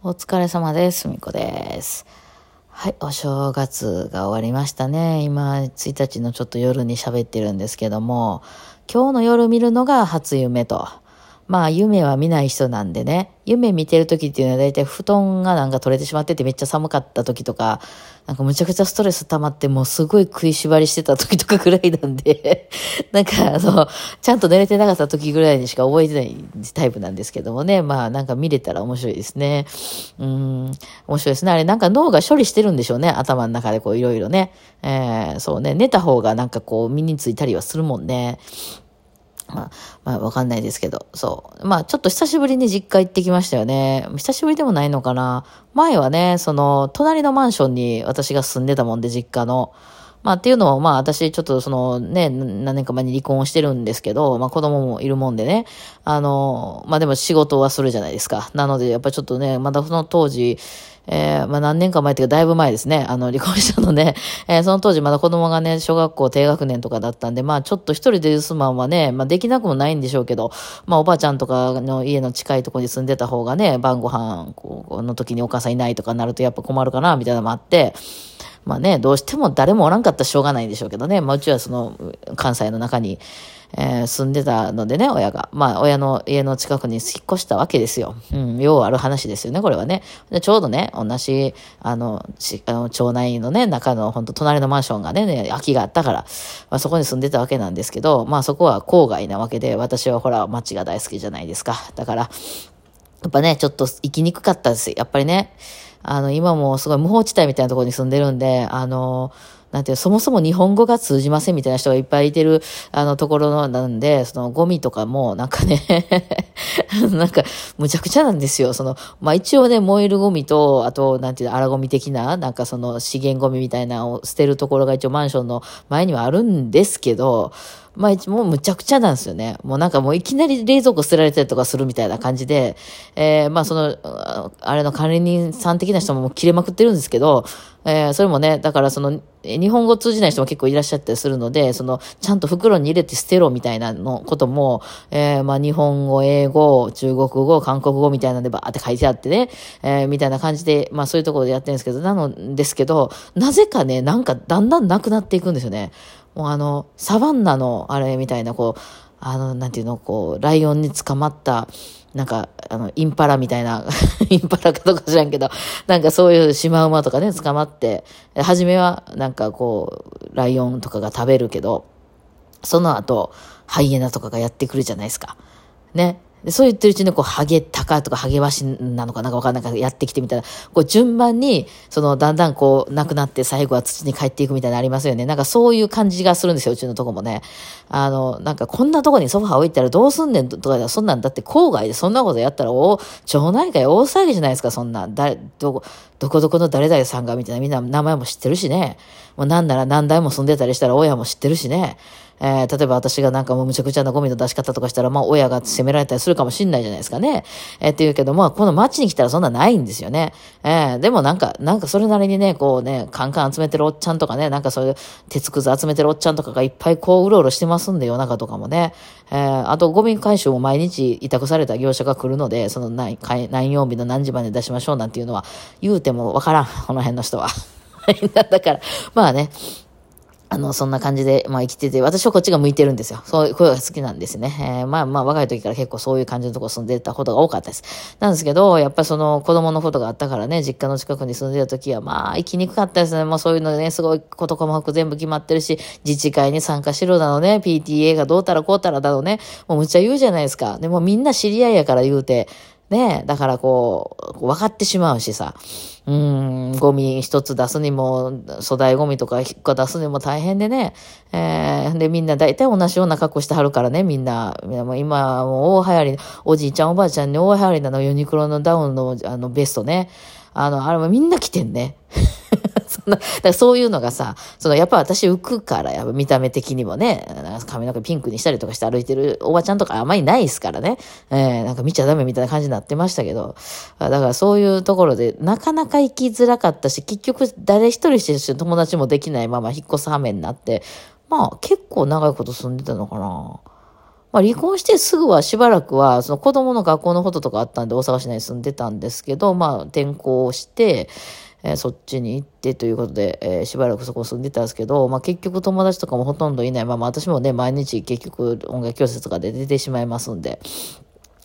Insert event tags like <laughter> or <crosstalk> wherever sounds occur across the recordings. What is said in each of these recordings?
お疲れ様です。みこです。はい、お正月が終わりましたね。今、1日のちょっと夜に喋ってるんですけども、今日の夜見るのが初夢と。まあ、夢は見ない人なんでね、夢見てる時っていうのは大体布団がなんか取れてしまっててめっちゃ寒かった時とか、なんかむちゃくちゃストレス溜まってもうすごい食いしばりしてた時とかぐらいなんで、<laughs> なんかあの、ちゃんと寝れてなかった時ぐらいにしか覚えてないタイプなんですけどもね、まあなんか見れたら面白いですね。うん、面白いですね。あれなんか脳が処理してるんでしょうね、頭の中でこういろいろね。えー、そうね、寝た方がなんかこう身についたりはするもんね。まあ、まあ、わかんないですけど、そう。まあ、ちょっと久しぶりに実家行ってきましたよね。久しぶりでもないのかな。前はね、その、隣のマンションに私が住んでたもんで、実家の。まあ、っていうのも、まあ、私、ちょっとその、ね、何年か前に離婚をしてるんですけど、まあ、子供もいるもんでね。あの、まあ、でも仕事はするじゃないですか。なので、やっぱちょっとね、まだその当時、えー、まあ何年か前っていうかだいぶ前ですね。あの離婚したのね、<laughs> えー、その当時まだ子供がね、小学校低学年とかだったんで、まあちょっと一人で留守番はね、まあできなくもないんでしょうけど、まあおばあちゃんとかの家の近いところに住んでた方がね、晩ご飯この時にお母さんいないとかなるとやっぱ困るかな、みたいなのもあって、まあね、どうしても誰もおらんかったらしょうがないんでしょうけどね。まあうちはその関西の中に、えー、住んでたのでね、親が。まあ、親の家の近くに引っ越したわけですよ。うん、ようある話ですよね、これはね。でちょうどね、同じ、あの、あの町内のね、中の、本当隣のマンションがね、ね空きがあったから、まあ、そこに住んでたわけなんですけど、まあ、そこは郊外なわけで、私はほら、街が大好きじゃないですか。だから、やっぱね、ちょっと生きにくかったです。やっぱりね、あの、今もすごい無法地帯みたいなところに住んでるんで、あの、なんていう、そもそも日本語が通じませんみたいな人がいっぱいいてる、あの、ところなんで、その、ゴミとかも、なんかね、<laughs> なんか、むちゃくちゃなんですよ。その、まあ、一応ね、燃えるゴミと、あと、なんていう、荒ゴミ的な、なんかその、資源ゴミみたいなのを捨てるところが一応マンションの前にはあるんですけど、まあ、もうむちゃくちゃなんですよね。もうなんかもういきなり冷蔵庫捨てられたりとかするみたいな感じで、えー、まあその、あれの管理人さん的な人ももう切れまくってるんですけど、えー、それもね、だからその、日本語通じない人も結構いらっしゃったりするので、その、ちゃんと袋に入れて捨てろみたいなのことも、えー、まあ日本語、英語、中国語、韓国語みたいなのでバーって書いてあってね、えー、みたいな感じで、まあそういうところでやってるんですけど、なのですけど、なぜかね、なんかだんだんなくなっていくんですよね。もうあの、サバンナのあれみたいな、こう、あの、なんていうの、こう、ライオンに捕まった、なんか、あの、インパラみたいな、<laughs> インパラかとか知らんけど、なんかそういうシマウマとかね、捕まって、初めはなんかこう、ライオンとかが食べるけど、その後、ハイエナとかがやってくるじゃないですか。ね。でそう言ってるうちに、こう、ハゲタカとかハゲワシなのかなんかわかんないからやってきてみたいな、こう、順番に、その、だんだんこう、なくなって最後は土に帰っていくみたいなのありますよね。なんかそういう感じがするんですよ、うちのとこもね。あの、なんかこんなとこにソファー置いたらどうすんねんとか、そんなんだって郊外でそんなことやったら、お、町内会大騒ぎじゃないですか、そんな。だ、どこ、どこどこの誰々さんがみたいなみんな名前も知ってるしね。もうなんなら何代も住んでたりしたら親も知ってるしね。えー、例えば私がなんかもうむちゃくちゃなゴミの出し方とかしたら、まあ親が責められたりするかもしんないじゃないですかね。えー、っていうけど、まあこの街に来たらそんなないんですよね。えー、でもなんか、なんかそれなりにね、こうね、カンカン集めてるおっちゃんとかね、なんかそういう鉄くず集めてるおっちゃんとかがいっぱいこううろうろしてますんで、夜中とかもね。えー、あとゴミ回収も毎日委託された業者が来るので、その何何曜日の何時まで出しましょうなんていうのは言うてもわからん、この辺の人は。<laughs> だから、まあね、あの、そんな感じで、まあ生きてて、私はこっちが向いてるんですよ。そういう声が好きなんですね。えー、まあまあ若い時から結構そういう感じのとこ住んでたことが多かったです。なんですけど、やっぱりその子供のことがあったからね、実家の近くに住んでた時は、まあ生きにくかったですね。まあそういうのでね、すごいこと細かく全部決まってるし、自治会に参加しろだのね、PTA がどうたらこうたらだのね、もうむっちゃ言うじゃないですか。でもみんな知り合いやから言うて、ねえだからこう、分かってしまうしさ。うん、ゴミ一つ出すにも、粗大ゴミとか一個出すにも大変でね。えー、で、みんな大体同じような格好してはるからね、みんな。もう今、もう大流行り、おじいちゃんおばあちゃんに大流行りなのユニクロのダウンのあのベストね。あの、あれもみんな着てんね。<laughs> そんな、<laughs> だからそういうのがさ、そのやっぱ私浮くから、やっぱ見た目的にもね、髪の毛ピンクにしたりとかして歩いてるおばちゃんとかあまりないですからね。えー、なんか見ちゃダメみたいな感じになってましたけど。だからそういうところで、なかなか行きづらかったし、結局誰一人して友達もできないまま引っ越す羽目になって、まあ結構長いこと住んでたのかな。まあ、離婚してすぐはしばらくは、その子供の学校のこととかあったんで大阪市内に住んでたんですけど、まあ、転校して、えー、そっちに行ってということで、えー、しばらくそこ住んでたんですけど、まあ、結局友達とかもほとんどいないまま、私もね、毎日結局音楽教室とかで出てしまいますんで、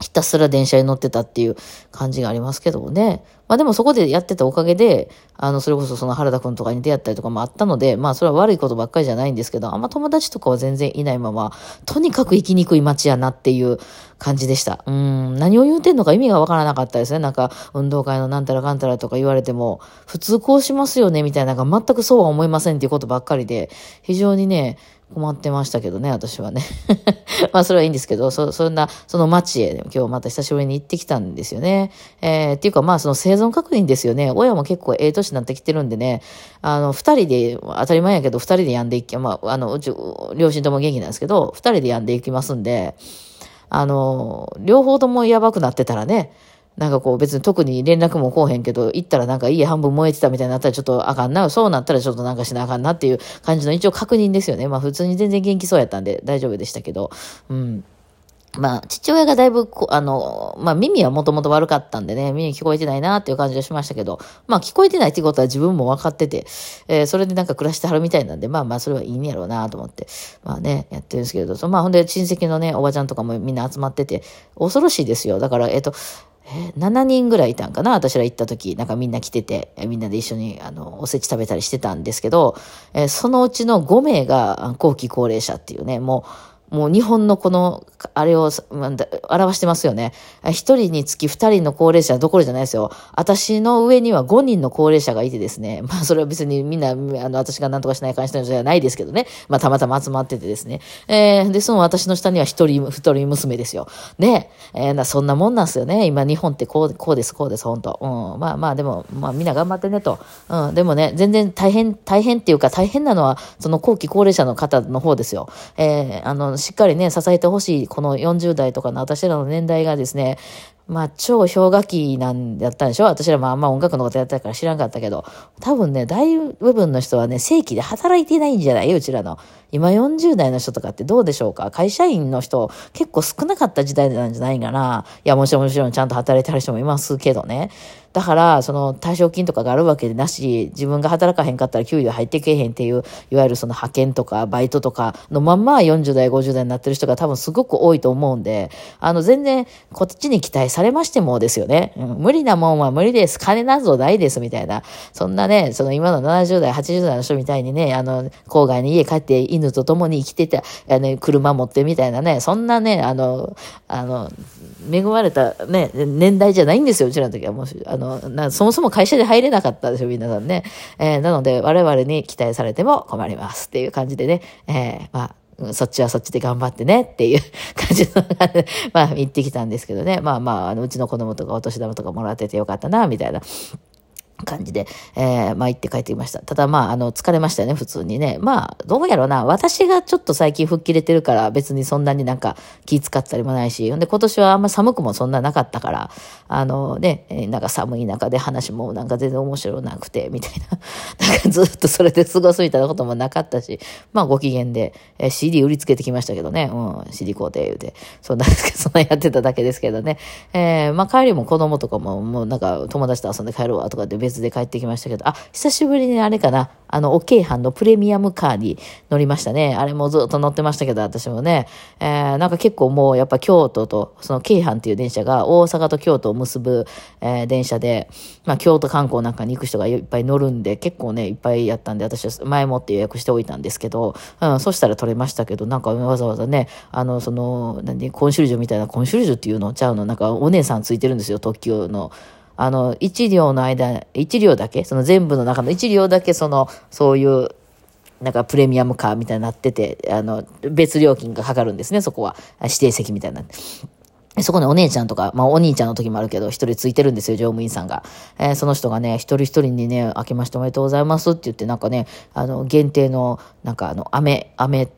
ひたすら電車に乗ってたっていう感じがありますけどもね。まあでもそこでやってたおかげで、あの、それこそその原田くんとかに出会ったりとかもあったので、まあそれは悪いことばっかりじゃないんですけど、あんま友達とかは全然いないまま、とにかく生きにくい街やなっていう感じでした。うん、何を言うてんのか意味がわからなかったですね。なんか、運動会のなんたらかんたらとか言われても、普通こうしますよね、みたいな、全くそうは思いませんっていうことばっかりで、非常にね、困ってましたけどね、私はね。<laughs> まあ、それはいいんですけど、そ、そんな、その街へ、今日また久しぶりに行ってきたんですよね。えー、っていうか、まあ、その生存確認ですよね。親も結構ええ年になってきてるんでね、あの、二人で、当たり前やけど、二人でやんでいき、まあ、あの、うち、両親とも元気なんですけど、二人でやんでいきますんで、あの、両方ともやばくなってたらね、なんかこう別に特に連絡もこうへんけど、行ったらなんか家半分燃えてたみたいになったらちょっとあかんな。そうなったらちょっとなんかしなあかんなっていう感じの一応確認ですよね。まあ普通に全然元気そうやったんで大丈夫でしたけど。うん。まあ、父親がだいぶ、あの、まあ、耳はもともと悪かったんでね、耳聞こえてないなっていう感じがしましたけど、まあ、聞こえてないってことは自分も分かってて、えー、それでなんか暮らしてはるみたいなんで、まあまあ、それはいいんやろうなと思って、まあね、やってるんですけど、まあ、ほんで親戚のね、おばちゃんとかもみんな集まってて、恐ろしいですよ。だから、えっ、ー、と、えー、7人ぐらいいたんかな？私ら行った時、なんかみんな来てて、みんなで一緒に、あの、おせち食べたりしてたんですけど、えー、そのうちの5名が後期高齢者っていうね、もう、もう日本のこの、あれを、表してますよね。一人につき二人の高齢者どころじゃないですよ。私の上には五人の高齢者がいてですね。<laughs> まあそれは別にみんな、あの、私が何とかしない関してのじゃないですけどね。まあたまたま集まっててですね。えー、で、その私の下には一人、一人娘ですよ。ね。えー、そんなもんなんですよね。今日本ってこう、こうです、こうです、本当うん。まあまあでも、まあみんな頑張ってねと。うん。でもね、全然大変、大変っていうか大変なのは、その後期高齢者の方の方ですよ。えー、あの、しっかりね、支えてほしい、この40代とかの私らの年代がですね、まあ、超氷河期なんやったんでしょ？私らもあんま音楽のことやったから知らんかったけど、多分ね、大部分の人はね、正規で働いてないんじゃない？うちらの。今40代の人とかってどうでしょうか？会社員の人結構少なかった時代なんじゃないかな。いや、もちろんもちろんちゃんと働いてはる人もいますけどね。だから、その退職金とかがあるわけでなし、自分が働かへんかったら給料入ってけえへんっていう、いわゆるその派遣とかバイトとかのまんま40代、50代になってる人が多分すごく多いと思うんで、あの、全然こっちに期待されましてもですよね。うん、無理なもんは無理です。金なぞないです、みたいな。そんなね、その今の70代、80代の人みたいにね、あの、郊外に家帰って犬と共に生きてて、あの、車持ってみたいなね、そんなね、あの、あの、恵まれたね、年代じゃないんですよ、うちらの時は。もう、あの、の、そもそも会社で入れなかったでしょ、皆さんね。えー、なので、我々に期待されても困りますっていう感じでね、えー、まあ、そっちはそっちで頑張ってねっていう <laughs> 感じの、まあ、行ってきたんですけどね。まあまあ、あの、うちの子供とかお年玉とかもらっててよかったな、みたいな感じで、えー、まあ行って帰ってきました。ただまあ、あの、疲れましたよね、普通にね。まあ、どうやろうな。私がちょっと最近吹っ切れてるから別にそんなになんか気使ったりもないし。んで、今年はあんま寒くもそんななかったから、あのね、なんか寒い中で話もなんか全然面白なくて、みたいな。<laughs> なんかずっとそれで過ごすみたいなこともなかったし、まあご機嫌で、えー、CD 売りつけてきましたけどね。うん、CD 工程言うて。そんな、<laughs> そんなやってただけですけどね。えー、まあ帰りも子供とかももうなんか友達と遊んで帰るわとかで別で帰ってきましたけど、あ、久しぶりにあれかな、あの、お京阪のプレミアムカーに乗りましたね。あれもずっと乗ってましたけど、私もね、えー、なんか結構もうやっぱ京都と、その京阪っていう電車が大阪と京都を結ぶ、えー、電車で、まあ京都観光なんかに行く人がいっぱい乗るんで、結構ね、いっぱいやったんで、私は前もって予約しておいたんですけど、うん、そしたら取れましたけど、なんかわざわざね、あの、その、何、コンシュルジュみたいな、コンシュルジュっていうのちゃうの、なんかお姉さんついてるんですよ、特急の。あの、一両の間、一両だけ、その全部の中の一両だけ、その、そういう、なんかプレミアムカーみたいになってて、あの、別料金がかかるんですね、そこは。指定席みたいな。そこにお姉ちゃんとか、まあお兄ちゃんの時もあるけど、一人ついてるんですよ、乗務員さんが。えー、その人がね、一人一人にね、明けましておめでとうございますって言って、なんかね、あの、限定の、なんかあの、飴、飴、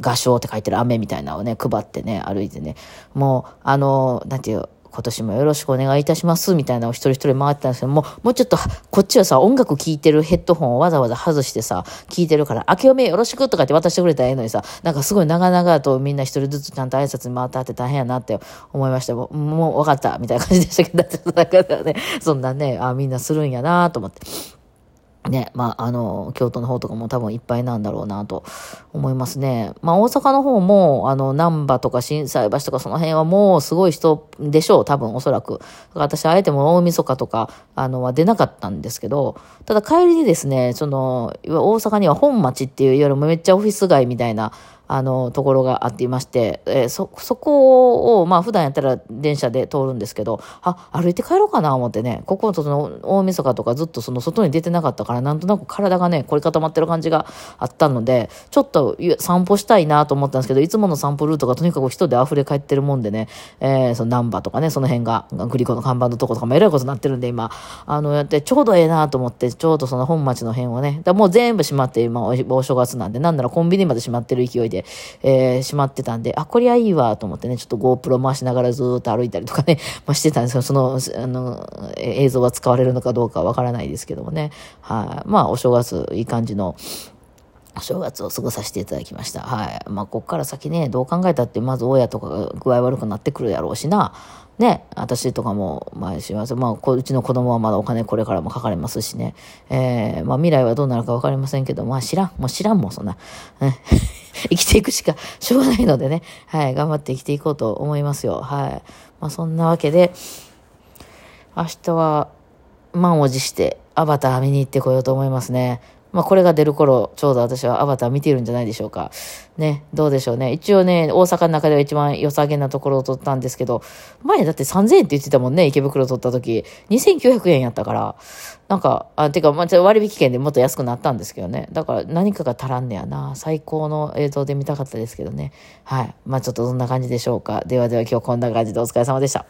画商って書いてる飴みたいなのをね、配ってね、歩いてね、もう、あの、なんていう、今年もよろしくお願いいたしますみたいなのを一人一人回ってたんですけどもうもうちょっとこっちはさ音楽聴いてるヘッドホンをわざわざ外してさ聴いてるから「明けおめよろしく」とかって渡してくれたらええのにさなんかすごい長々とみんな一人ずつちゃんと挨拶に回ってあって大変やなって思いましたもうもう分かったみたいな感じでしたけどだってだからねそんなねあみんなするんやなと思って。ね、まあ、あの、京都の方とかも多分いっぱいなんだろうなと思いますね。まあ、大阪の方も、あの、難波とか心斎橋とかその辺はもうすごい人でしょう、多分おそらく。私、あえても大晦日とか、あの、は出なかったんですけど、ただ帰りにですね、その、大阪には本町っていうよりもめっちゃオフィス街みたいな、あの、ところがあっていまして、えー、そ、そこを、まあ普段やったら電車で通るんですけど、あ、歩いて帰ろうかな思ってね、ここその大晦日とかずっとその外に出てなかったから、なんとなく体がね、凝り固まってる感じがあったので、ちょっと散歩したいなと思ったんですけど、いつもの散歩ルートがとにかく人で溢れ返ってるもんでね、えー、そのナンバーとかね、その辺が、グリコの看板のとことかもえらいことになってるんで、今、あの、やってちょうどええなと思って、ちょうどその本町の辺をね、だもう全部閉まって、今、お正月なんで、なんならコンビニまで閉まってる勢いで、えーし、まってたんで、あ、こりゃいいわと思ってね、ちょっと GoPro 回しながらずっと歩いたりとかね、<laughs> まあ、してたんですけど、その、あの、映像は使われるのかどうかわからないですけどもね。はい、まあ、お正月、いい感じの、お正月を過ごさせていただきました。はい。まあ、こっから先ね、どう考えたって、まず親とかが具合悪くなってくるやろうしな。ね、私とかも、まあ、します。まあ、うちの子供はまだお金これからもかかりますしね。えー、まあ、未来はどうなるかわかりませんけど、まあ、知らん。もう知らんもん、そんな。ね、<laughs> 生きていくしかしょうがないのでね。はい、頑張って生きていこうと思いますよ。はい。まあ、そんなわけで、明日は満を持してアバター見に行ってこようと思いますね。まあ、これが出る頃、ちょうど私はアバター見ているんじゃないでしょうか。ね、どうでしょうね。一応ね、大阪の中では一番良さげなところを取ったんですけど、前だって3000円って言ってたもんね、池袋取った時。2900円やったから、なんか、あ、てか、まあ、割引券でもっと安くなったんですけどね。だから何かが足らんねやな。最高の映像で見たかったですけどね。はい。まあ、ちょっとどんな感じでしょうか。ではでは今日こんな感じでお疲れ様でした。